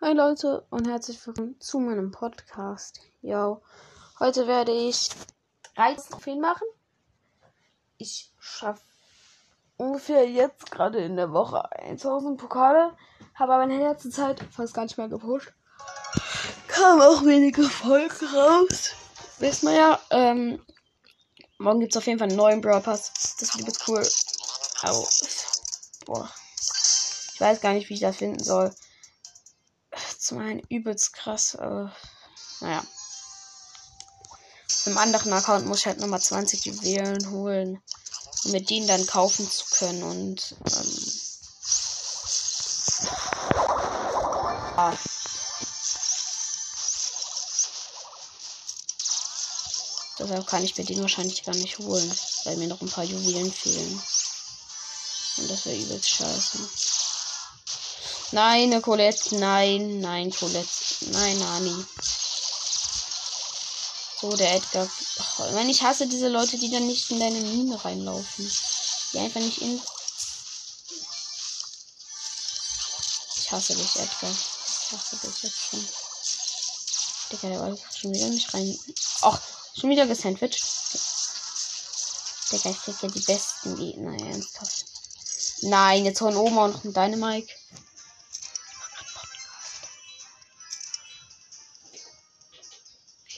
Hi Leute und herzlich willkommen zu meinem Podcast. Yo, heute werde ich 13 Trophäen machen. Ich schaffe ungefähr jetzt gerade in der Woche 1000 Pokale, habe aber in der letzten Zeit fast gar nicht mehr gepusht. Kam auch wenige Folgen raus. Wisst man ja, ähm, morgen gibt es auf jeden Fall einen neuen Brawl Pass. Das wird cool. Au. Boah. Ich weiß gar nicht, wie ich das finden soll zum einen übelst krass. Äh, naja. Dem anderen Account muss ich halt nochmal 20 Juwelen holen, um mit denen dann kaufen zu können. Und ähm, ah. Deshalb kann ich mir den wahrscheinlich gar nicht holen, weil mir noch ein paar Juwelen fehlen. Und das wäre übelst scheiße. Nein, Colette. Nein, nein, Colette. Nein, Nani. So, der Edgar. Oh, ich, ich hasse diese Leute, die dann nicht in deine Mine reinlaufen. Die einfach nicht in. Ich hasse dich, Edgar. Ich hasse dich jetzt schon. Digga, der wollte schon wieder nicht rein. Ach, schon wieder gesandwiched. Digga, ich krieg ja die besten Gegner, ernsthaft. Nein, jetzt von auch noch ein Dynamike.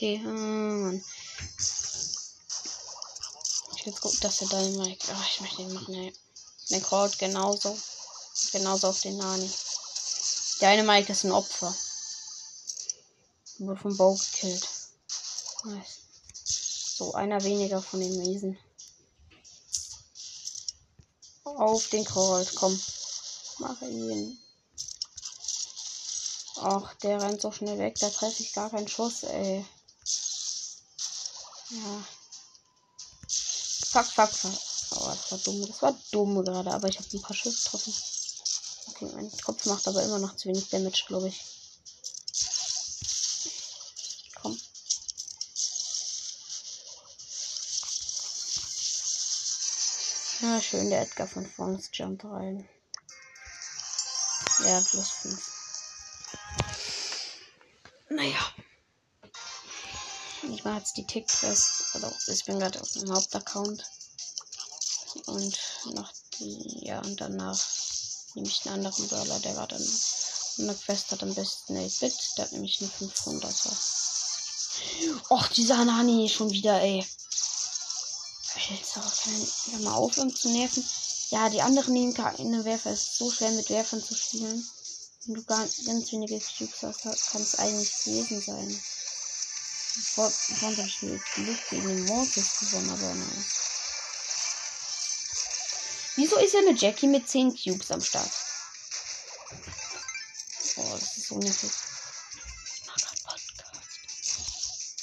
Okay, hm. Ich jetzt gucken, dass er da Mike. Oh, ich möchte ihn machen, ey. Crawlt genauso. Genauso auf den Nani. Der eine Mike ist ein Opfer. Wurde vom Bau gekillt. Nice. So, einer weniger von den Miesen. Auf den Crawlt, komm. Mach ihn. Ach, der rennt so schnell weg, da treffe ich gar keinen Schuss, ey. Ja. Fuck, fuck, fuck. Oh, das war dumm. Das war dumm gerade, aber ich habe ein paar Schüsse getroffen. Okay, mein Kopf macht aber immer noch zu wenig Damage, glaube ich. Komm. Ja, schön, der Edgar von vorne jumpt rein. Ja, plus 5. Naja ich mache jetzt die Tickquest. Also ich bin gerade auf dem Hauptaccount. Und nach die, ja, und danach nehme ich einen anderen Brawler, der war dann eine Quest hat am besten 8-Bit. Der hat nämlich eine 500er. Och, dieser Hanani schon wieder, ey. Alter, kann ich mal aufhören zu nerven? Ja, die anderen nehmen keine Werfer. Es ist so schwer mit Werfern zu spielen. Wenn du gar, ganz wenige Cubes hast, kann es eigentlich gewesen sein. Vor, vorhin habe ich mit Glück gegen den Mortis gewonnen, aber nein. Wieso ist er mit Jackie mit 10 Cubes am Start? Oh, das ist so nervig.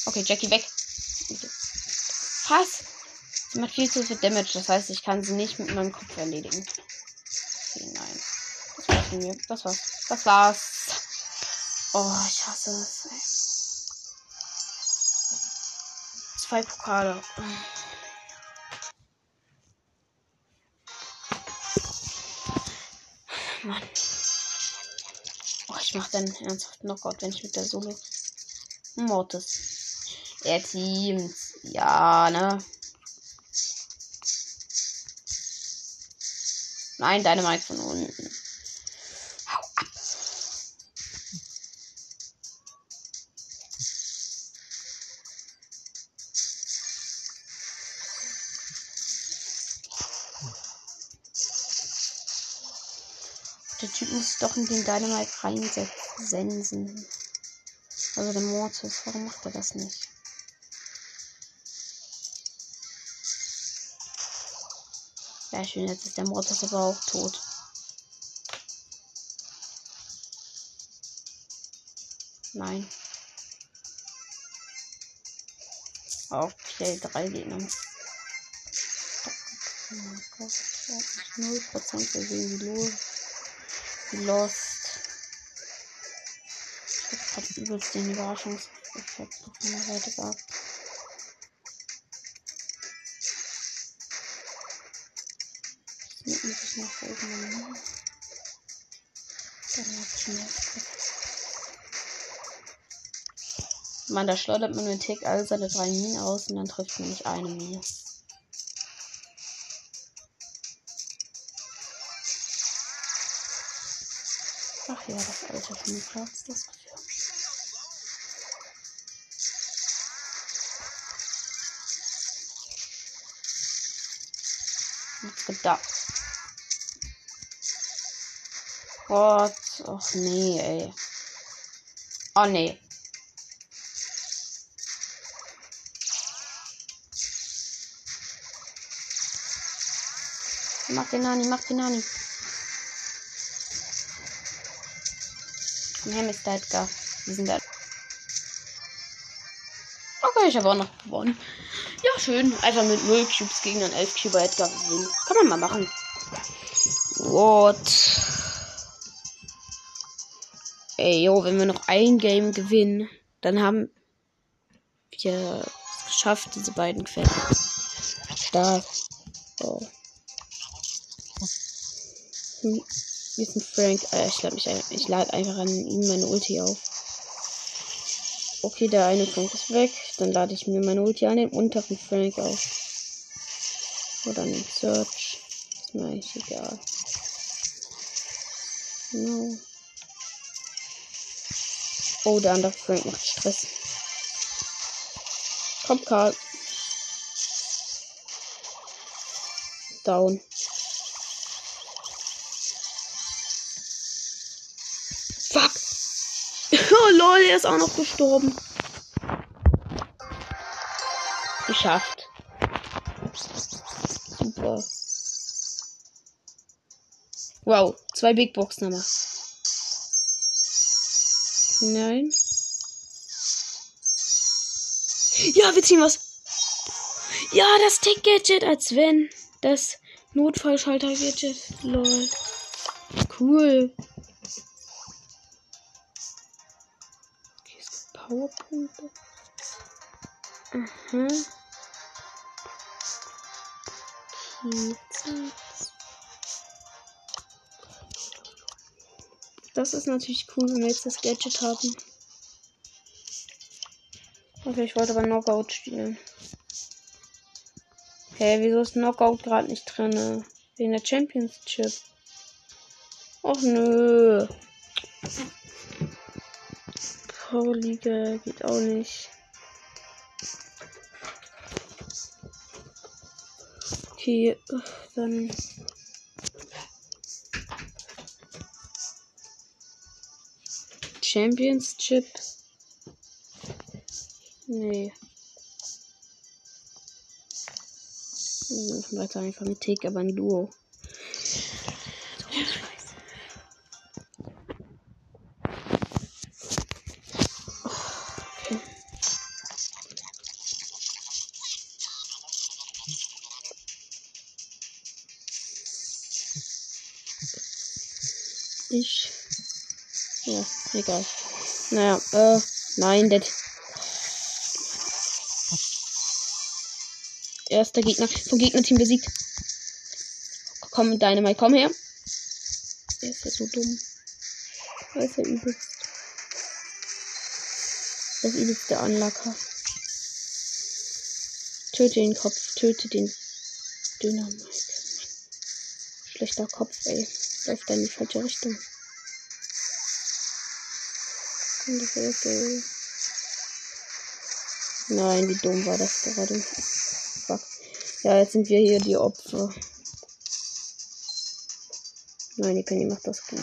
Okay, Jackie weg. Was? Sie macht viel zu viel Damage, das heißt, ich kann sie nicht mit meinem Kopf erledigen. Okay, nein. Das war's. Das war's. Das war's. Oh, ich hasse es. Zwei Pokale. Mann. Oh, ich mach dann ernsthaft Knockout, wenn ich mit der Solo. Mortis. Er teamt. Ja, ne? Nein, deine Mike von unten. Der Typ muss doch in den Dynamite reinsetzen. Also der Mortis. Warum macht er das nicht? Ja, schön, jetzt ist der Mortis aber auch tot. Nein. Okay, drei Gegner. Oh Gott, 0% wir sehen wie los. Lost. Ich hab grad übelst den Überraschungseffekt auf meiner Seite gehabt. Ich muss ich noch oben nehmen. Dann hat's schnell. Man, da schleudert man mit Tick all seine drei Minen aus und dann trifft man nicht eine Mine. Von Platz, das. What's gedacht? Gott, ach nee, ey. Oh nee. Mach den Nani, mach den Nani. Her, Mr. Edgar. Wir sind da. Okay, ich habe auch noch gewonnen. Ja, schön. Einfach mit 0 Cubes gegen einen 11 Cube Edgar gewinnen. Kann man mal machen. What? Ey, yo, wenn wir noch ein Game gewinnen, dann haben wir es geschafft, diese beiden Quellen. Stark. Oh. Hm, Hier ist ein Frank. Äh, ich lade mich ein, ich lade einfach an ihm meine Ulti auf. Okay, der eine Frank ist weg. Dann lade ich mir meine Ulti an den unteren Frank auf. Oder an den Search. Ist mir eigentlich egal. No. Oh, der andere Frank macht Stress. Komm, Karl. Down. Lol, er ist auch noch gestorben. Geschafft. Super. Wow, zwei Big Boxen haben wir. Nein. Ja, wir ziehen was. Ja, das Tick-Gadget, als wenn. Das Notfallschalter-Gadget. Lol. Cool. Powerpunkte. Zack. Das ist natürlich cool, wenn wir jetzt das Gadget haben. Okay, ich wollte aber Knockout spielen. Hey, wieso ist Knockout gerade nicht drin? Wegen der Championship. Och nö. Pro-Liga geht auch nicht. Okay, dann. Championship. Nee. Wir machen weiter einfach mit Tick, aber ein Duo. Ich. Ja, egal. Naja, äh, nein, der. Erster Gegner vom Gegnerteam besiegt. Komm mit Dynamite, komm her. Der ist ja so dumm. Er ist ja übelst. Das übelste Anlacker. Töte den Kopf, töte den Dynamite. Schlechter Kopf, ey. Läuft da in die falsche Richtung. Weg, ey. Nein, wie dumm war das gerade. Fuck. Ja, jetzt sind wir hier die Opfer. Nein, die Penny macht das gut.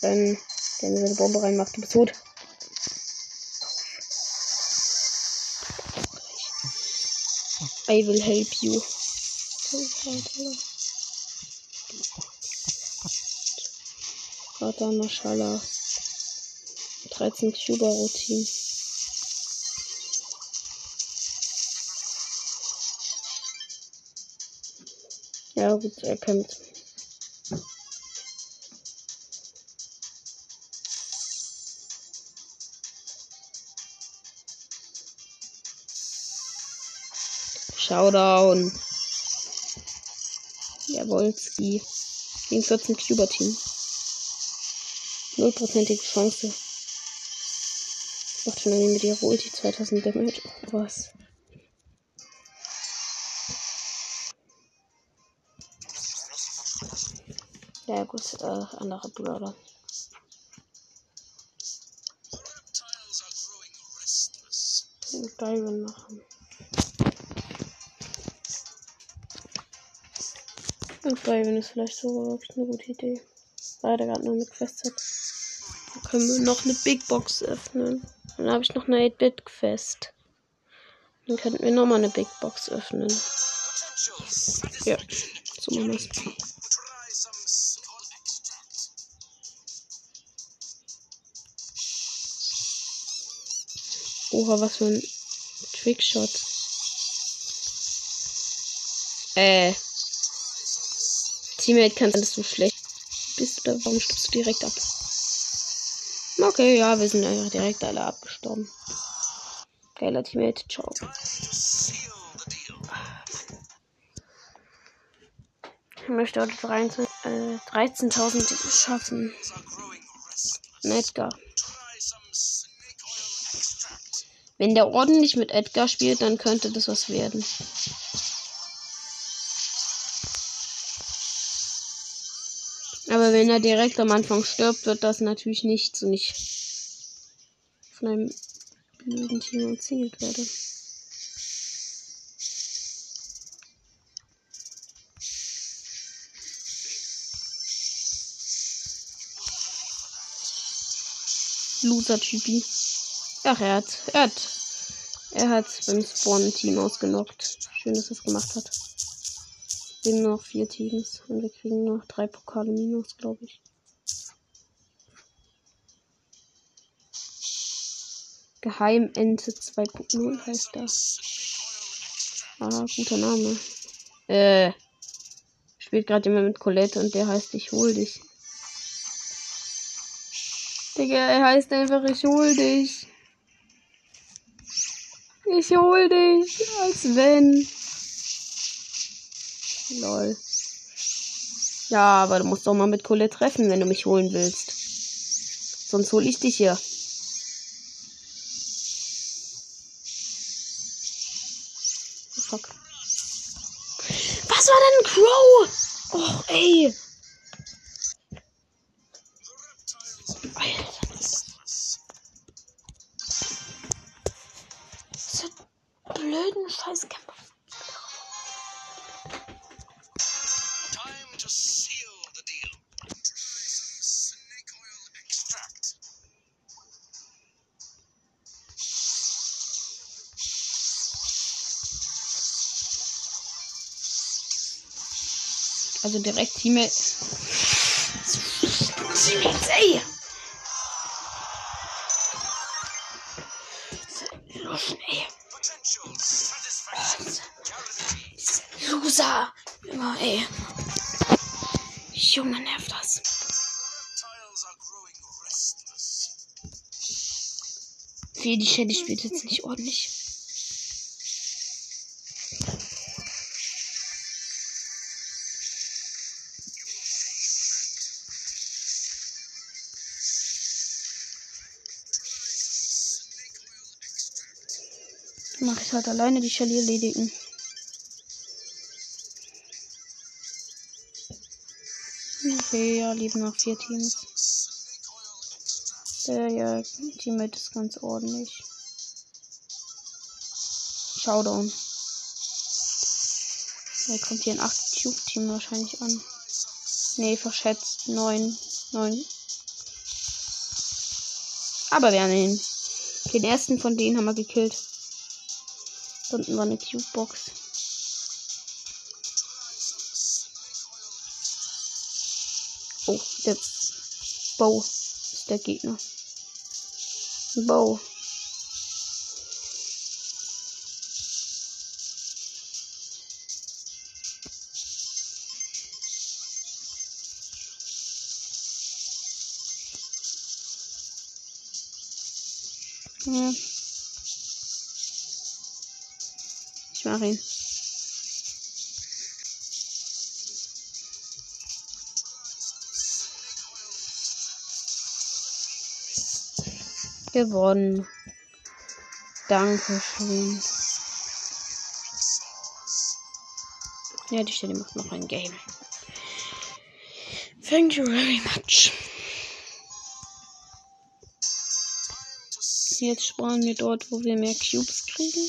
Wenn der mir seine Bombe reinmacht, du bist tot. I will help you. Vater Mashallah. 13 Cuba-Routine. Ja, gut, er kämpft. Showdown. Jawolski. Gegen 14 Cuba-Team. Nullprozentige Chance. Macht schon irgendwie mit ihrer Ulti 2000 Damage. Oh, was? Ja gut, äh, andere Brawler. Diamond machen. Und Diamond ist vielleicht sogar wirklich eine gute Idee. Leider gerade nur eine Quest hat. Können wir noch eine Big Box öffnen. Dann habe ich noch eine 8-Bit-Quest. Dann könnten wir nochmal eine Big Box öffnen. Ja, so machen wir. Oha, was für ein Trickshot. Äh. Teammate kann alles so schlecht. Bist du da? Warum stirbst du direkt ab? Okay, ja, wir sind einfach direkt alle abgestorben. Geiler Teammate, ciao. Ich möchte heute 13.000 äh, 13 schaffen. Edgar. Wenn der ordentlich mit Edgar spielt, dann könnte das was werden. Aber wenn er direkt am Anfang stirbt, wird das natürlich nichts und ich von einem blöden Team erzählt werde. Loser-Typi. Ach, er hat, er hat, er hat beim Spawn-Team ausgenockt. Schön, dass er es gemacht hat. Wir haben noch vier Teams und wir kriegen noch drei Pokale minus, glaube ich. Geheimente 2.0 heißt das. Ah, guter Name. Äh, spielt gerade jemand mit Colette und der heißt Ich hol dich. Digga, er heißt einfach Ich hol dich. Ich hol dich, als wenn. Lol. Ja, aber du musst doch mal mit Colette treffen, wenn du mich holen willst. Sonst hol ich dich hier. Fuck. Was war denn Crow? Och, ey. Also direkt Teammate. Teammates, ey! Ey. Loser! Junge, nervt das. Wie die Shelly spielt jetzt nicht ordentlich. Mache ich halt alleine die Shelly erledigen. Okay, ja, lieben noch vier Teams. Der ja, Teammate ist ganz ordentlich. Showdown. Da kommt hier ein 8 Tube Team wahrscheinlich an. Nee, verschätzt. 9. 9. Aber wir haben ihn. Den ersten von denen haben wir gekillt. Da unten war eine Cube-Box. Oh, der Bow ist der Gegner. Bow. Ja. Ihn. Gewonnen. Dankeschön. Ja, die Stelle macht noch ein Game. Thank you very much. Jetzt sparen wir dort, wo wir mehr Cubes kriegen.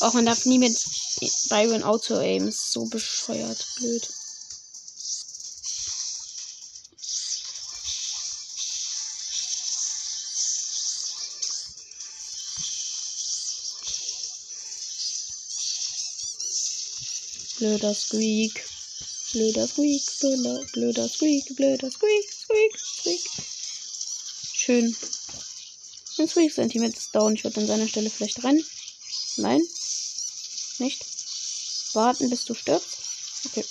Auch man darf nie mit Byron Auto Aim. Ist so bescheuert. Blöd. Blöder Squeak. Blöder Squeak. Blöder, blöder Squeak. Blöder Squeak. Squeak. Squeak. Schön. Ein Squeak Sentiment ist down. Ich würde an seiner Stelle vielleicht rennen. Nein. Nicht. Warten, bis du stirbst. Okay.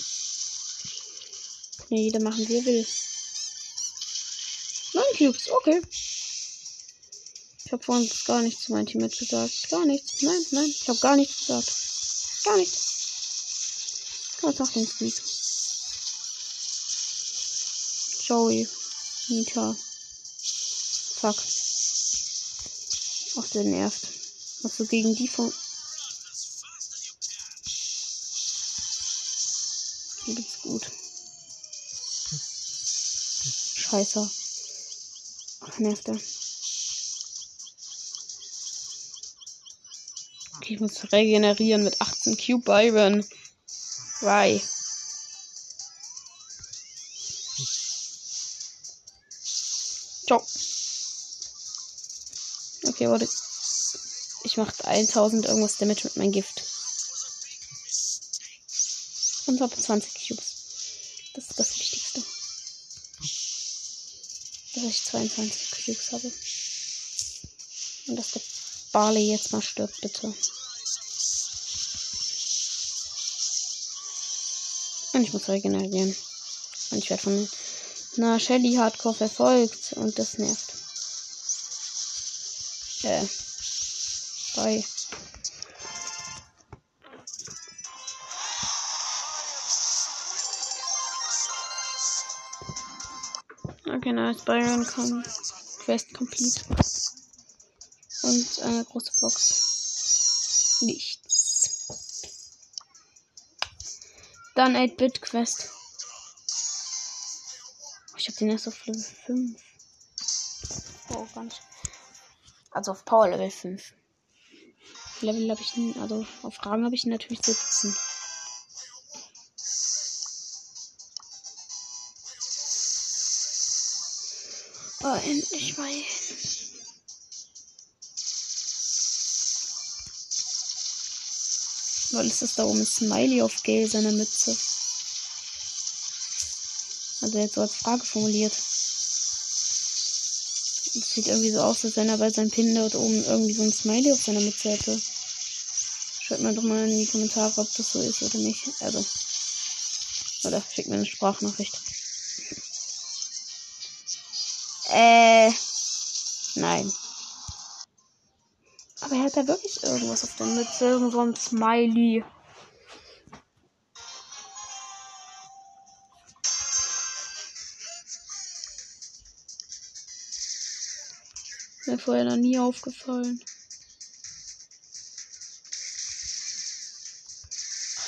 Kann jeder machen, wie er will. Neun Cubes. Okay. Ich habe vorhin gar nichts zu meinem Teammate gesagt. Gar nichts. Nein, nein. Ich habe gar nichts gesagt. Gar nichts. Was macht den Squeak? Joey. Nita. Fuck. Ach, der nervt. Was du gegen die von. Scheiße. Ach, nervt er. Okay, ich muss regenerieren mit 18 Cube Byron. Why? Ciao. Okay, warte. Ich mache 1000 irgendwas Damage mit meinem Gift. Und habe 20 Cubes. Das ist das Dass ich 22 Cubes habe. Und dass der Barley jetzt mal stirbt, bitte. Und ich muss regenerieren. Und ich werde von einer Shelly Hardcore verfolgt. Und das nervt. Äh. Bye. Okay, nice. Byron. Quest complete. Und eine große Box. Nichts. Dann 8-Bit Quest. Ich hab den erst auf Level 5. Oh, nicht. Also auf Power Level 5. Level habe ich, also auf Fragen habe ich natürlich 17. endlich mal hin. Weil es ist da oben Smiley auf Gale seiner Mütze. Also jetzt so als Frage formuliert. Es sieht irgendwie so aus, als wenn er bei seinem Pin dort oben irgendwie so ein Smiley auf seiner Mütze hätte. Schreibt mir doch mal in die Kommentare, ob das so ist oder nicht. Also. Oder schickt mir eine Sprachnachricht. Äh. Nein. Aber er hat da wirklich irgendwas auf der Mütze. Irgend so ein Smiley. Mir vorher noch nie aufgefallen.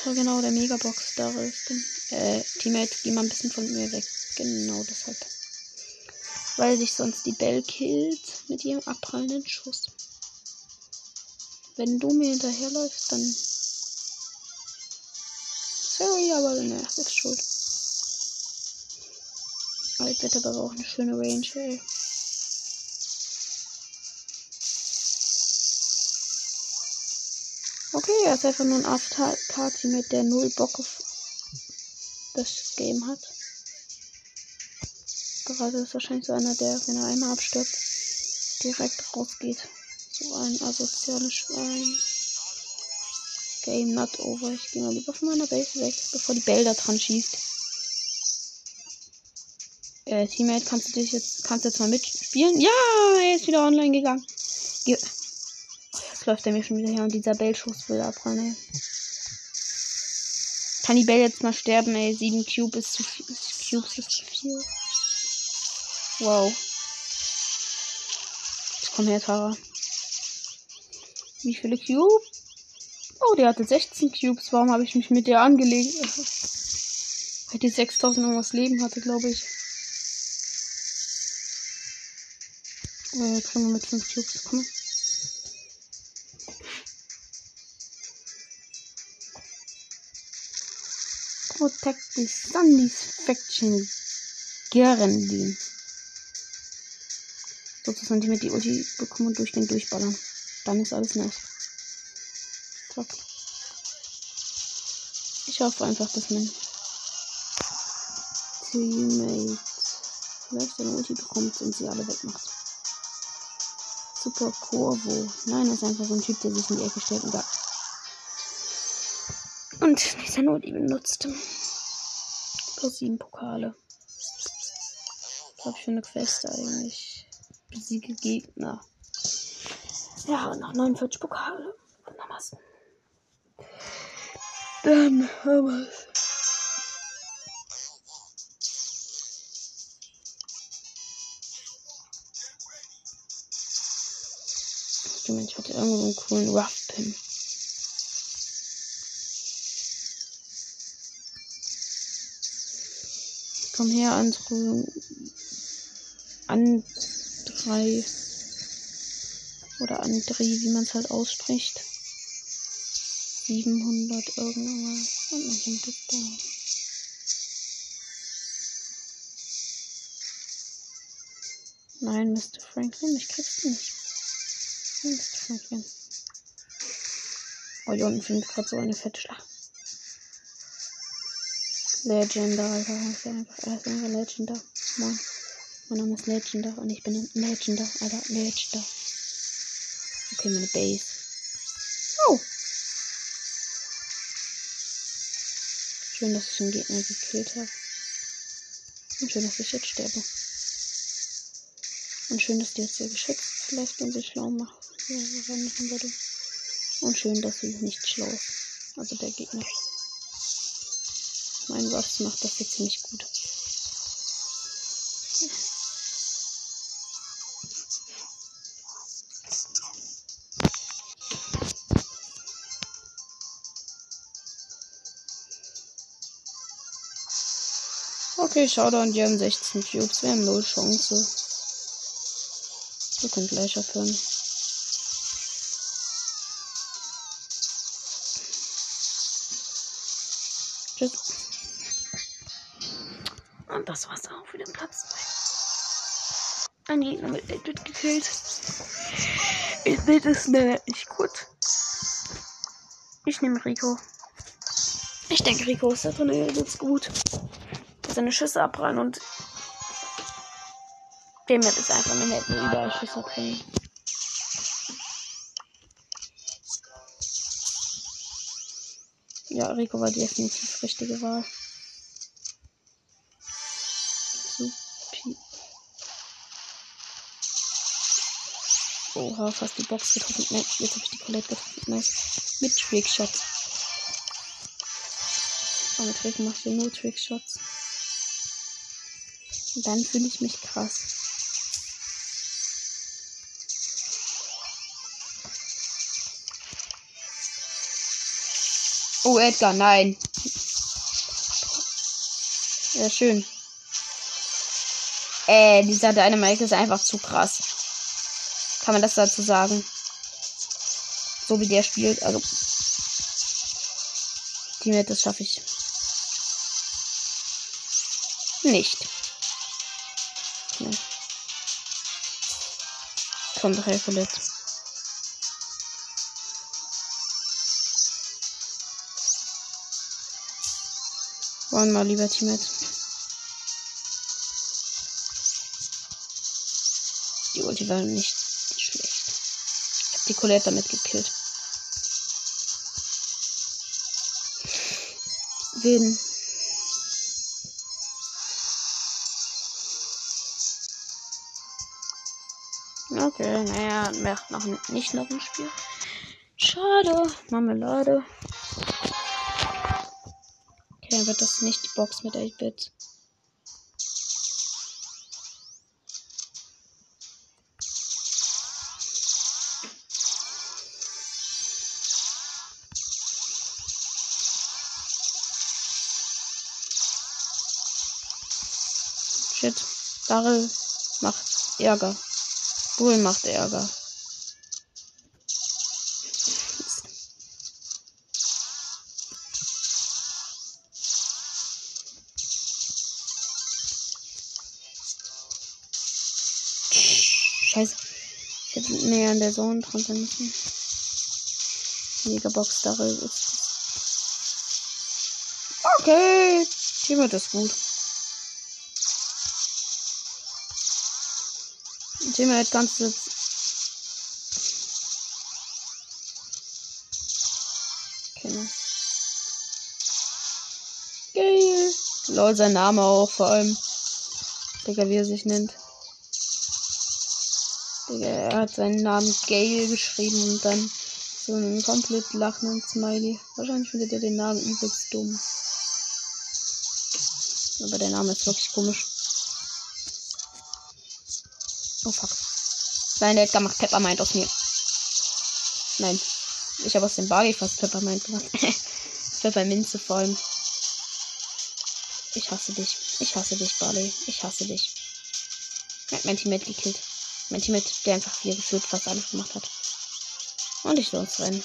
Ach genau, der Megabox da ist. Äh, Teammate, geh mal ein bisschen von mir weg. Genau deshalb. Weil sich sonst die Bell killt mit ihrem abprallenden Schuss. Wenn du mir hinterherläufst, dann. Sorry, aber ne, selbst schuld. Aber ich wette aber auch eine schöne Range, ey. Okay, er ist einfach nur ein AFK-Teammate, der null Bock auf das Game hat. Gerade ist wahrscheinlich so einer, der, wenn er einmal abstirbt, direkt rausgeht. So ein asoziales Schwein. Game not over. Ich gehe mal lieber von meiner Base weg, bevor die Bell da dran schießt. Äh, Teammate, kannst du dich jetzt, kannst du jetzt mal mitspielen? Ja, er ist wieder online gegangen. Ge oh, jetzt läuft er mir schon wieder her und dieser Bell-Schuss will abrennen, ey. Kann die Bell jetzt mal sterben, ey? 7 Cube ist zu viel. Cubes ist zu viel. Wow. Jetzt komm her, Tara. Wie viele Cubes? Oh, der hatte 16 Cubes. Warum habe ich mich mit der angelegt? Weil die 6000 irgendwas Leben hatte, glaube ich. Äh, können wir mit 5 Cubes kommen. Protect the Sunny's Faction Gerendin. Sozusagen die mit die Ulti bekommen und durch den durchballern. Dann ist alles nice. Zack. Ich hoffe einfach, dass mein Teammate vielleicht eine Ulti bekommt und sie alle wegmacht. Super Corvo. Nein, das ist einfach so ein Typ, der sich in die Ecke stellt und da. Und dieser Ulti benutzt. Plus sieben Pokale. Ich für eine Quest eigentlich? Besiege Gegner. Ja, und noch 49 Pokale. Dann. Dann haben wir's. Stimmt, ich hatte irgendwo einen coolen Rough Pin. Komm her, Andrew. Andrei. Oder André, wie man es halt ausspricht. 700 irgendwas. Und noch. Nein, Mr. Franklin, ich krieg's nicht. Nein, Mr. Franklin. Oh, hier unten findet gerade so eine fette Schlacht. Legender, Alter. Er ist einfach, er ist. Mein Name ist Legender und ich bin ein Legender, Alter. Legender. Okay, meine Base. Oh. Schön, dass ich einen Gegner gekillt habe. Und schön, dass ich jetzt sterbe. Und schön, dass die jetzt hier geschützt vielleicht und sich schlau. Ja, machen würde. Und schön, dass sie nicht schlau ist. Also der Gegner. Mein Ruffs macht das jetzt ziemlich gut. Okay, Showdown, die haben 16 Cubes. Wir haben null Chance. Wir können gleich aufhören. Tschüss. Und das war's auch für den Platz 2. Ein Gegner mit 8 gekillt. Ich sehe das nicht gut. Ich nehme Rico. Ich denke, Rico ist da drin jetzt gut. Seine Schüsse abprallen und dem wird es einfach eine nette überall Schüsse bringen. Ja, Rico war definitiv richtige Wahl. Supi. Oha, fast die Box getroffen. Nein, jetzt habe ich die Colette getroffen. Nice. Mit Trickshots. Aber mit Trick macht ihr nur Trickshots. Dann fühle ich mich krass. Oh, Edgar, nein. Ja, schön. Äh, dieser Dynamite ist einfach zu krass. Kann man das dazu sagen? So wie der spielt, also. Teammate, das schaffe ich. Nicht. Kommt drei verletzt. Wollen mal lieber Teammate. Die Ulti war nicht schlecht. Ich hab die Colette damit gekillt. Wen? Okay, naja, macht noch nicht noch ein Spiel. Schade, Marmelade. Okay, wird das nicht die Box mit 8-Bit. Shit, Daryl macht Ärger. Bull macht Ärger. Scheiße. Ich hätte näher an der Zone dran sein müssen. Megabox Daryl ist. Okay. Hier wird das gut. Thema hat ganze. Okay. Geil. Lol, sein Name auch vor allem. Digga, wie er sich nennt. Digga, er hat seinen Namen Gale geschrieben und dann so einen komplett lachenden Smiley. Wahrscheinlich findet er den Namen übelst dumm. Aber der Name ist wirklich komisch. Oh fuck. Nein, der Edgar macht Peppermint aus mir. Nein. Ich habe aus dem Barley fast Peppermint gemacht. Pepperminze vor allem. Ich hasse dich. Ich hasse dich, Barley. Ich hasse dich. Er hat mein Teammate gekillt. Mein Teammate, der einfach vier gefühlt fast alles gemacht hat. Und ich soll uns rennen.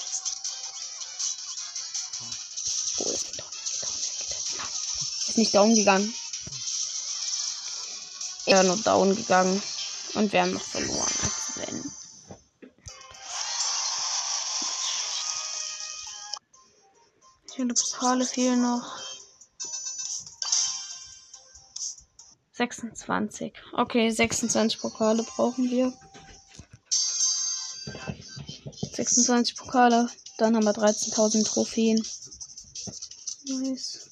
Wo ist nicht down? Nein. Ist nicht down gegangen. Er nur down gegangen. Und wir haben noch verloren, als wenn. Viele Pokale fehlen noch. 26. Okay, 26 Pokale brauchen wir. 26 Pokale. Dann haben wir 13.000 Trophäen. Nice.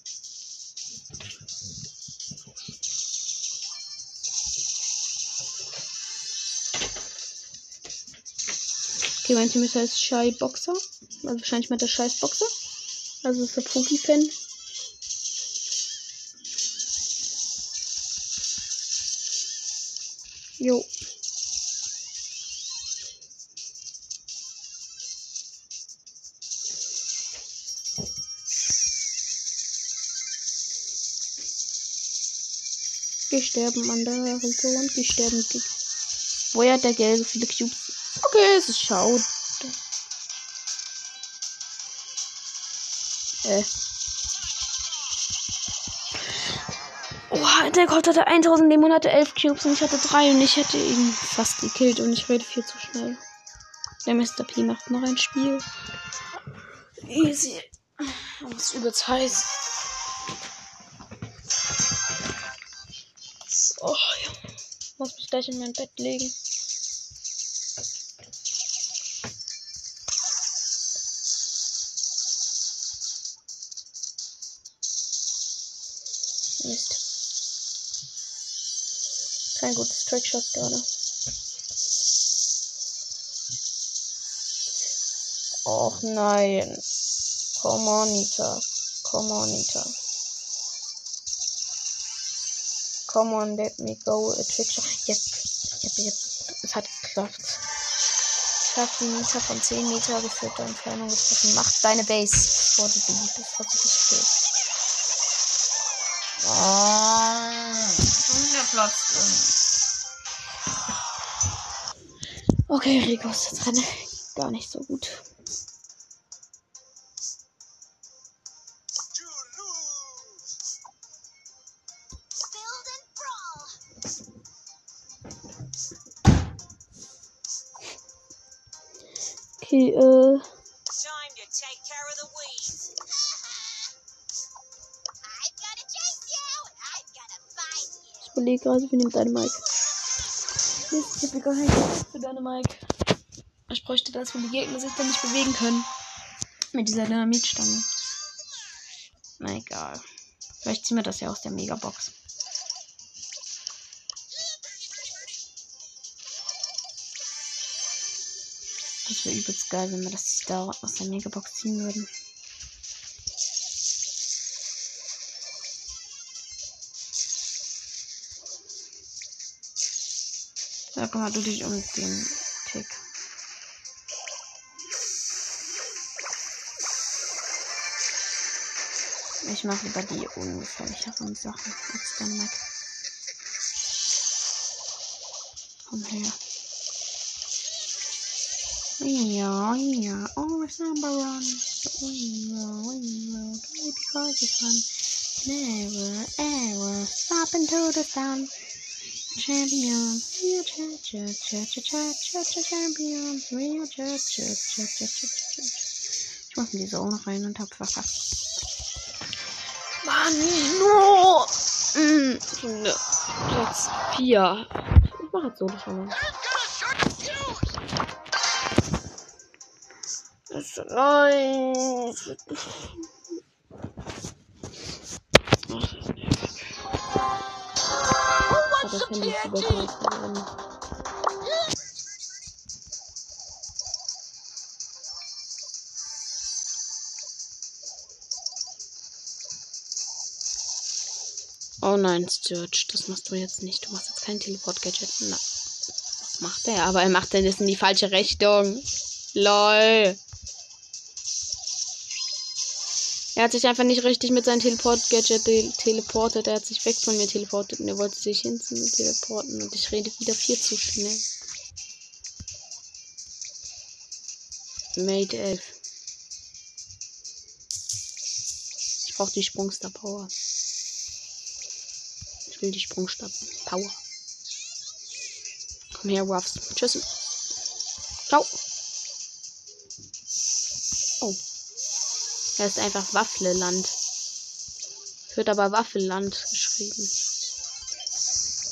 Okay, mein Team ist heißt Shy Boxer. Also wahrscheinlich mit der Scheiß Boxer. Also ist der Poki-Fan. Jo. Wir sterben an der Region. Sterben. Woher hat der Gelbe viele Cubes? Es ist schade. Äh. Oh, der Gott hatte 1000 Leben und hatte 11 Cubes und ich hatte 3 und ich hätte ihn fast gekillt und ich rede viel zu schnell. Der Mr. P macht noch ein Spiel. Easy. Aber es ist übelst heiß. Oh, ja. Muss mich gleich in mein Bett legen. Kein gutes Trickshot gerade. Och nein. Come on, Nita. Come on, Nita. Come on, let me go. A trickshot. Yep. Yep, yep. Es hat geklappt. Ich habe die Nita von 10 Meter geführter Entfernung getroffen. Macht deine Base vor die Bee. Das hat sich gespielt. Oh, Platz. Okay, Rico ist jetzt dran. Gar nicht so gut. Okay, äh. Ich überlege gerade, wir nehmen deine Mike. Ich hab gar kein Geld für deine Mike. Ich bräuchte das, wenn die Gegner sich dann nicht bewegen können. Mit dieser Dynamitstange. Na egal. Vielleicht ziehen wir das ja aus der Megabox. Das wäre übelst geil, wenn wir das da aus der Megabox ziehen würden. Da kümmert du dich um den Tick. Ich mache lieber die ungefährlicheren Sachen als der Mac. Komm her. Ja, ja, always number one. Because it's fun. Never ever stop into the sun. Champions, we are ch ch ch ch ch ch ch Champions, we are ch ch ch ch ch ch Ich mach in auch noch rein und hab verkackt. Mann, no! Mm, Junge. Platz 4. Ich mach jetzt so schon mal. Es reicht. Ach, das Handy übergriffen worden. Oh nein, Sturge, das machst du jetzt nicht. Du machst jetzt kein Teleport-Gadget. Na, was macht er? Aber er macht denn das in die falsche Richtung. LOL. Er hat sich einfach nicht richtig mit seinem Teleport-Gadget te teleportet. Er hat sich weg von mir teleportet und er wollte sich hin zu mir teleporten. Und ich rede wieder viel zu schnell. Mate 11. Ich brauche die Sprungstar Power. Ich will die Sprungstab Power. Komm her, Ruffs. Tschüss. Ciao. Er ist einfach Waffleland. Wird aber Waffeland geschrieben.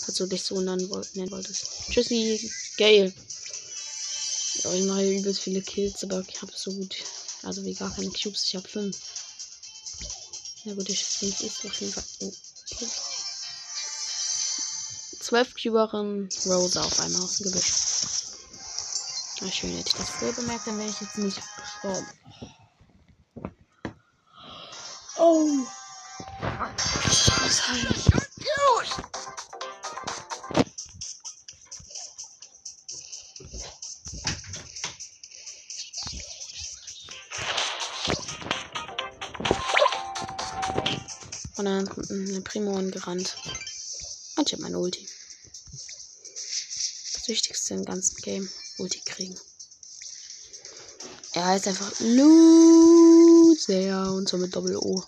Falls du dich so nennen wolltest. Tschüssi, Gale. Ja, ich mache übelst viele Kills, aber ich habe so gut. Also wie gar keine Cubes. Ich habe fünf. Ja gut, ich finde ist auf jeden Fall. Oh, okay. Zwölf Cuberin Rose auf einmal aus dem Gebüsch. Na schön, hätte ich das früher bemerkt, dann wäre ich jetzt nicht gestorben. Oh. Was heißt? Und dann kommt ein Primo angerannt. Und ich hab mein Ulti. Das Wichtigste im ganzen Game. Ulti kriegen. Er heißt einfach Loser und so mit Doppel-O.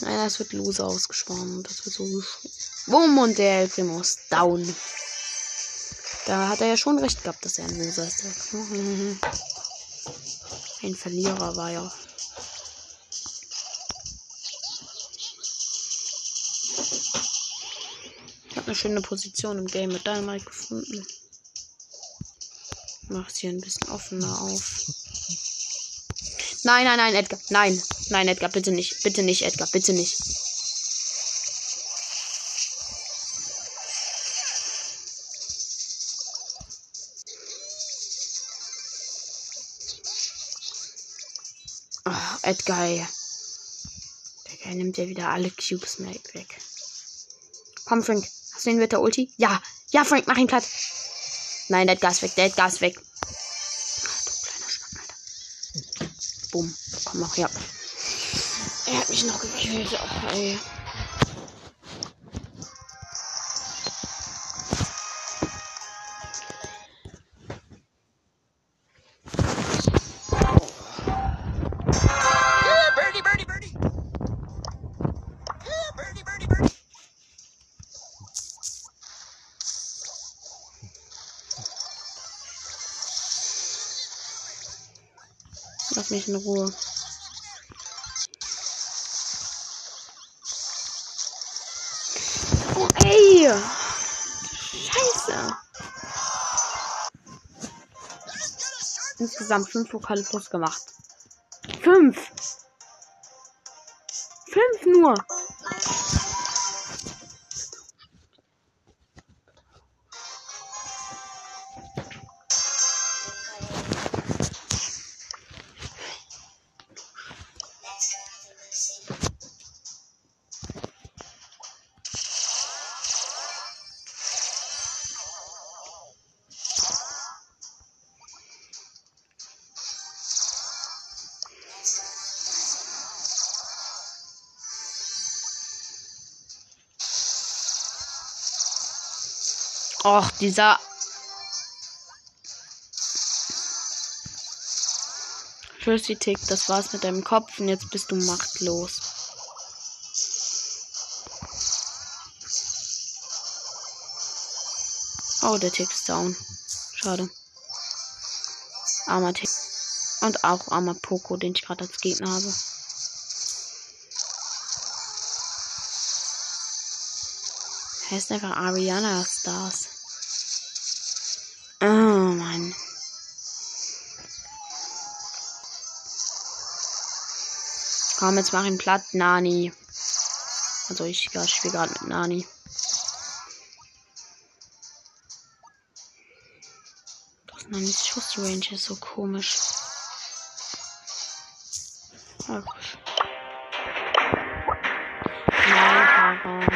Nein, das wird Loser ausgesprochen. Das wird so. Bumm und der El Primo ist down. Da hat er ja schon recht gehabt, dass er ein Loser ist. Ein Verlierer war ja. Ich habe eine schöne Position im Game mit Dynamite gefunden. Mach es hier ein bisschen offener auf. Nein, nein, nein, Edgar. Nein. Nein, Edgar, bitte nicht. Bitte nicht, Edgar. Bitte nicht. Oh, Edgar. Der nimmt ja wieder alle Cubes weg. Komm, Frank. Den mit der Ulti? Ja. Ja, Frank, mach ihn platt. Nein, der Gas weg. Der Gas weg. Bumm. Komm noch her. Er hat mich noch gekillt. Oh, ey. In Ruhe. Oh! Scheiße! Insgesamt fünf Pokale plus gemacht. Fünf! Fünf nur! Och, dieser. Tschüssi Tick, das war's mit deinem Kopf und jetzt bist du machtlos. Oh, der Tick ist down. Schade. Armer Tick. Und auch armer Poco, den ich gerade als Gegner habe. Heißt einfach Ariana Stars. Komm, jetzt mach ihn platt, Nani. Also ich, spiele gerade mit Nani. Das Nanis Schussrange ist so komisch. Ah, gut. Nein.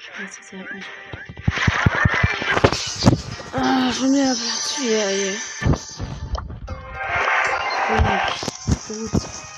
Scheiße, sie hat. Ah, schon wieder Platz 4, ey. Gut. Gut.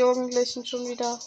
Jugendlichen schon wieder.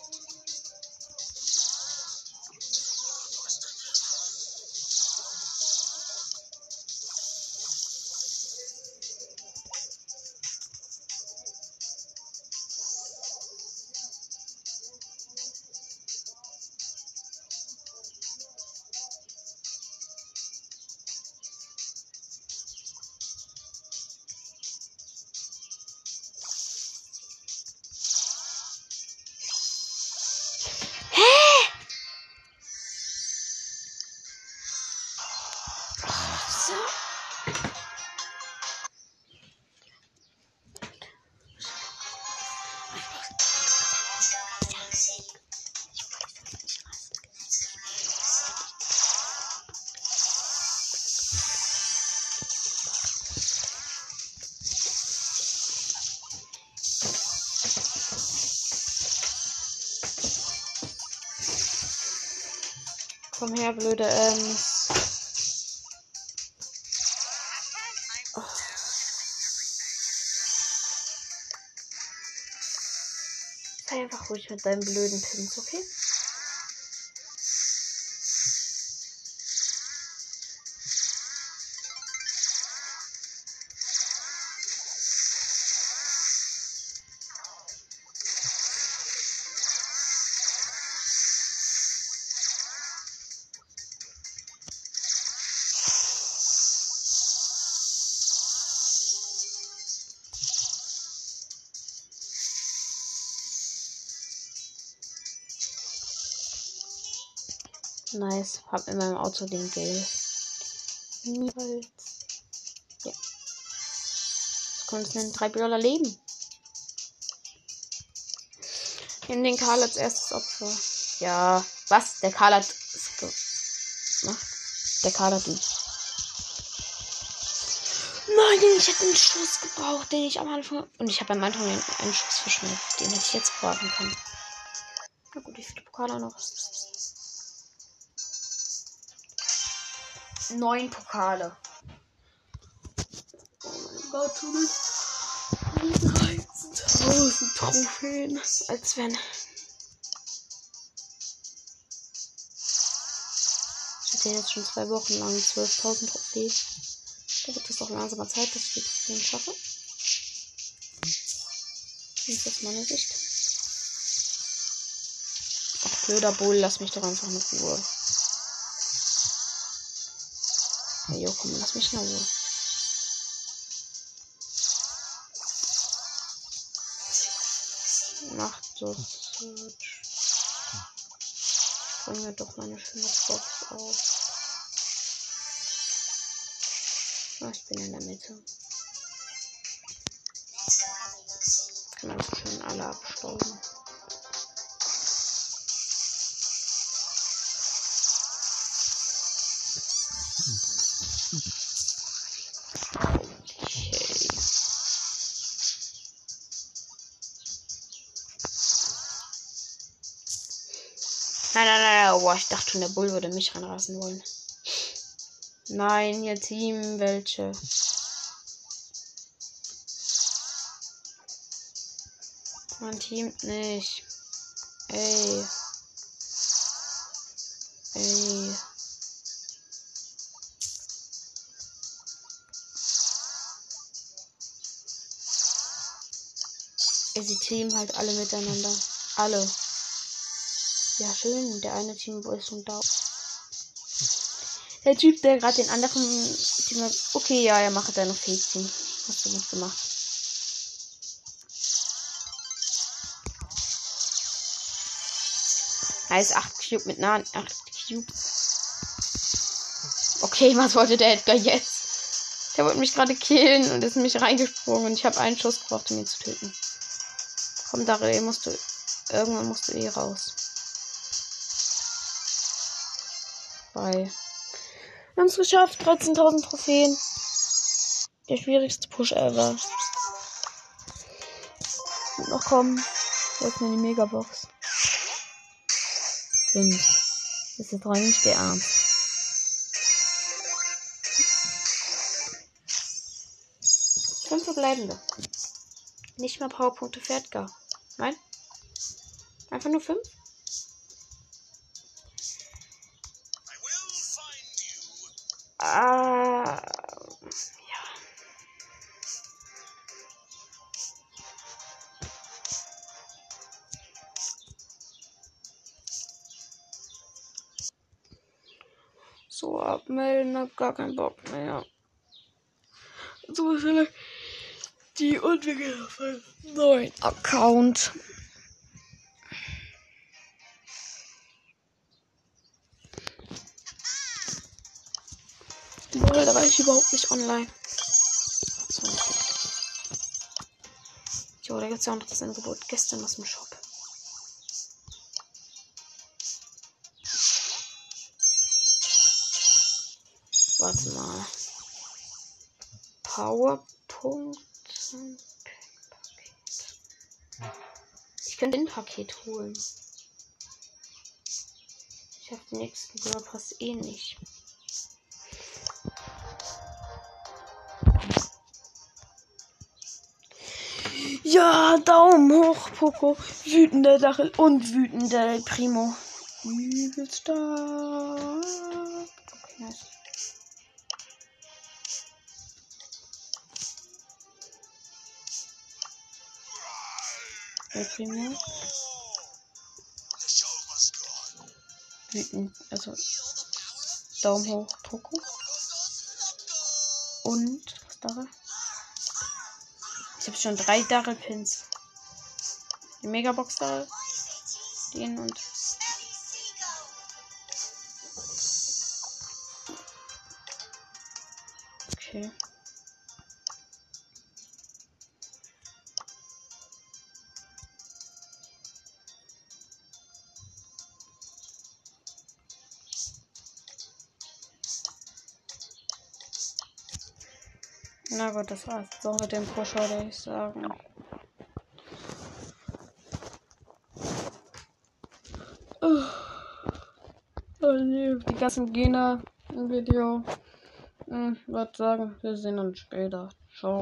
Her, blöde Ems. Sei einfach ruhig mit deinen blöden Pins, okay? Nice. Hab in meinem Auto den Gale. Niemals. Ja. Das kommt es nennen. Drei Dollar Leben. Nimm den Karl als erstes Opfer. Ja. Was? Der Karl hat. gemacht. Der Karl hat ihn. Nein, ich hätte einen Schuss gebraucht, den ich am Anfang. Und ich habe am Anfang einen, einen Schuss verschwendet. Den hätte ich jetzt brauchen können. Na gut, wie viele Pokale noch? Neun Pokale. Oh mein Gott, 13.000 Trophäen. Als wenn. Ich hatte jetzt schon zwei Wochen lang 12.000 Trophäen. Da wird es auch langsam mal Zeit, dass ich die Trophäen schaffe. Das ist jetzt meine Sicht. Ach, blöder Bull, lass mich doch einfach in Ruhe. Hey, jo, komm, lass mich in Ruhe. Macht so Search. Bring mir doch meine schöne Box auf. Ah, ich bin in der Mitte. Kann man schön alle abstauben. Nein, nein, nein. Boah, ich dachte schon, der Bull würde mich ranrasen wollen. Nein, ihr Team, welche? Mein Team nicht. Ey. Ey. Ey, sie teamen halt alle miteinander. Alle. Ja, schön. Der eine Team ist schon da. Der Typ, der gerade den anderen Team hat. Okay, ja, er macht deine Fähigkeiten. Hast du gut gemacht. Nice, 8 Cube mit nahen 8 Cubes. Okay, was wollte der Edgar jetzt? Der wollte mich gerade killen und ist in mich reingesprungen und ich habe einen Schuss gebraucht, um ihn zu töten. Komm, Daryl, musst du. Irgendwann musst du eh raus. Bye. Wir haben es geschafft. 13.000 Trophäen. Der schwierigste Push ever. Und noch kommen. Ist denn die Megabox? 5. Das ist doch nicht der Ernst. Fünf verbleibende. Nicht mal Powerpunkte für Edgar. Nein? Einfach nur fünf? Ja. So, abmelden, hab gar keinen Bock mehr. So, vielleicht die Entwickler von neuen Account. Lol, da war ich überhaupt nicht online. So. Jo, da gibt's ja auch noch das Angebot gestern aus dem Shop. Warte mal. Powerpunkt. Ich könnte ein Paket holen. Ich habe den nächsten Brawl eh nicht. Ja, Daumen hoch, Poco. Wütender Dachel und wütender Primo. Übelst stark. Okay, nice. El Primo. Wütend, also Daumen hoch, Poco. Und was da? Ich habe schon drei Darrell Pins. Die Megabox da. Den und. Okay. Gut, das war's jetzt auch mit dem Push, würde ich sagen. Oh. Oh nee, die ganzen Gegner im Video. Hm, Ich würde sagen, wir sehen uns später. Ciao.